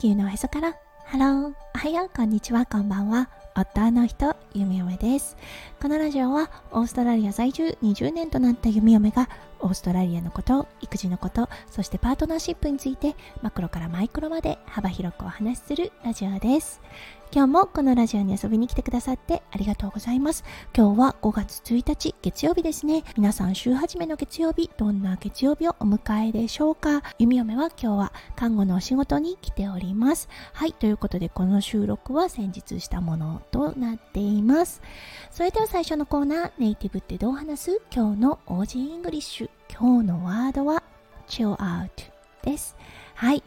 球のへそから。ハローおはようこんにちはこんばんは。夫の人ゆみよめです。このラジオはオーストラリア在住20年となったゆみよめがオーストラリアのこと育児のことそしてパートナーシップについてマクロからマイクロまで幅広くお話しするラジオです。今日もこのラジオに遊びに来てくださってありがとうございます。今日は5月1日月曜日ですね。皆さん週始めの月曜日、どんな月曜日をお迎えでしょうか弓嫁は今日は看護のお仕事に来ております。はい、ということでこの収録は先日したものとなっています。それでは最初のコーナー、ネイティブってどう話す？今日の Aussie English。今日のワードは chill out です。はい、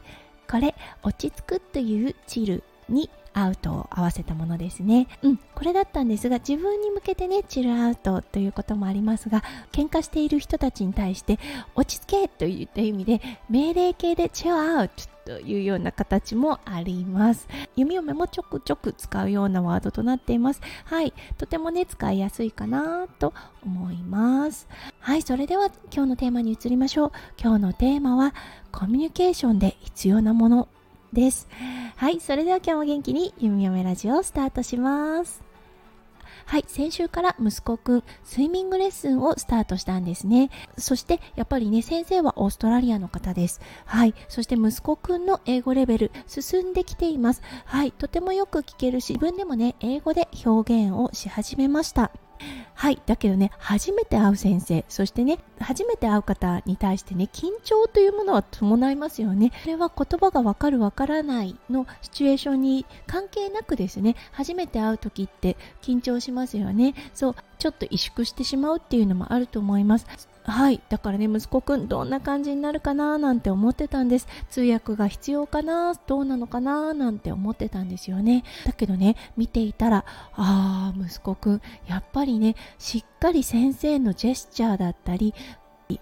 これ落ち着くという chill にアウトを合わせたものですね。うん、これだったんですが、自分に向けてね、 chill out ということもありますが、喧嘩している人たちに対して、落ち着けといった意味で、命令形で chill out というような形もあります。弓嫁もちょくちょく使うようなワードとなっています。はい、とてもね、使いやすいかなと思います。はい、それでは今日のテーマに移りましょう。今日のテーマは、コミュニケーションで必要なものです。はい、それでは今日も元気にゆみよめラジオをスタートします。はい、先週から息子くん、スイミングレッスンをスタートしたんですね。そして、やっぱりね、先生はオーストラリアの方です。はい、そして息子くんの英語レベル、進んできています。はい、とてもよく聞けるし、自分でもね、英語で表現をし始めました。はい。だけどね初めて会う先生そしてね初めて会う方に対してね緊張というものは伴いますよね。それは言葉がわかるわからないのシチュエーションに関係なくですね初めて会う時って緊張しますよね。そうちょっと萎縮してしまうっていうのもあると思います。はい。だからね息子くんどんな感じになるかななんて思ってたんです。通訳が必要かなどうなのかななんて思ってたんですよね。だけどね見ていたらあー息子くんやっぱりねしっかり先生のジェスチャーだったり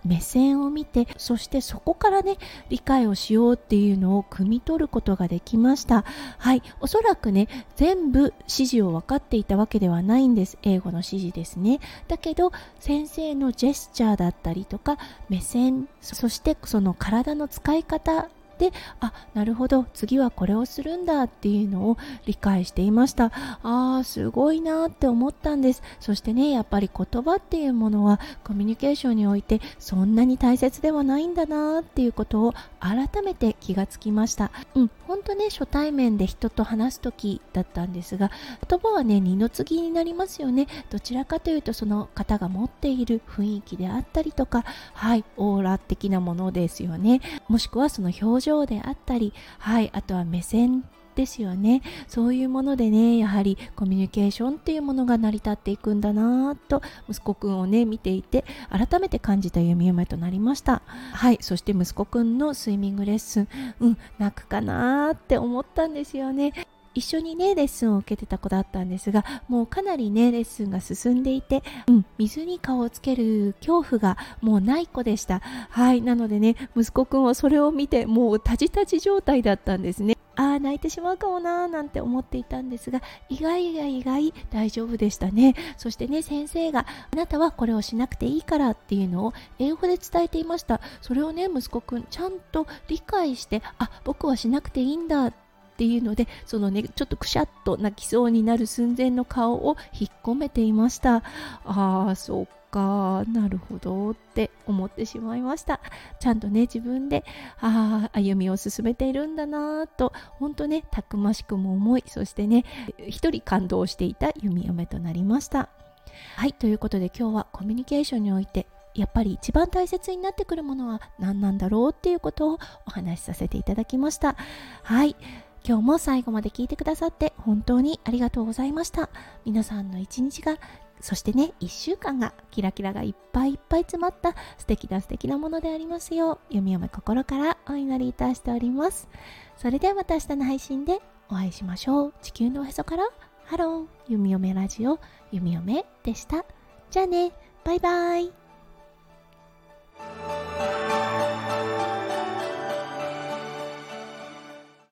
目線を見てそしてそこからね理解をしようっていうのを汲み取ることができました。はい。おそらくね全部指示を分かっていたわけではないんです。英語の指示ですね。だけど先生のジェスチャーだったりとか目線そしてその体の使い方であなるほど次はこれをするんだっていうのを理解していました。あーすごいなって思ったんです。そしてねやっぱり言葉っていうものはコミュニケーションにおいてそんなに大切ではないんだなっていうことを改めて気がつきました。うん本当ね初対面で人と話す時だったんですが言葉はね二の次になりますよね。どちらかというとその方が持っている雰囲気であったりとかはいオーラ的なものですよね。もしくはその表情情であったり、はい、あとは目線ですよね。そういうものでねやはりコミュニケーションっていうものが成り立っていくんだなと息子くんをね見ていて改めて感じた弓嫁となりました。はいそして息子くんのスイミングレッスン。うん泣くかなって思ったんですよね。一緒にねレッスンを受けてた子だったんですがもうかなりねレッスンが進んでいて、うん、水に顔をつける恐怖がもうない子でした。はいなのでね息子くんはそれを見てもうタジタジ状態だったんですね。ああ泣いてしまうかもなーなんて思っていたんですが意外や意外大丈夫でしたね。そしてね先生があなたはこれをしなくていいからっていうのを英語で伝えていました。それをね息子くんちゃんと理解してあ僕はしなくていいんだってっていうのでそのねちょっとくしゃっと泣きそうになる寸前の顔を引っ込めていました。ああそっかなるほどって思ってしまいました。ちゃんとね自分であ歩みを進めているんだなと本当ねたくましくも思いそしてね一人感動していた弓嫁となりました。はいということで今日はコミュニケーションにおいてやっぱり一番大切になってくるものは何なんだろうっていうことをお話しさせていただきました。はい。今日も最後まで聞いてくださって本当にありがとうございました。皆さんの一日がそしてね、1週間がキラキラがいっぱいいっぱい詰まった素敵な素敵なものでありますよう、読み読め心からお祈りいたしております。それではまた明日の配信でお会いしましょう。地球のおへそから、ハロー、ゆみよめラジオ、ゆみよめでした。じゃあね、バイバイ。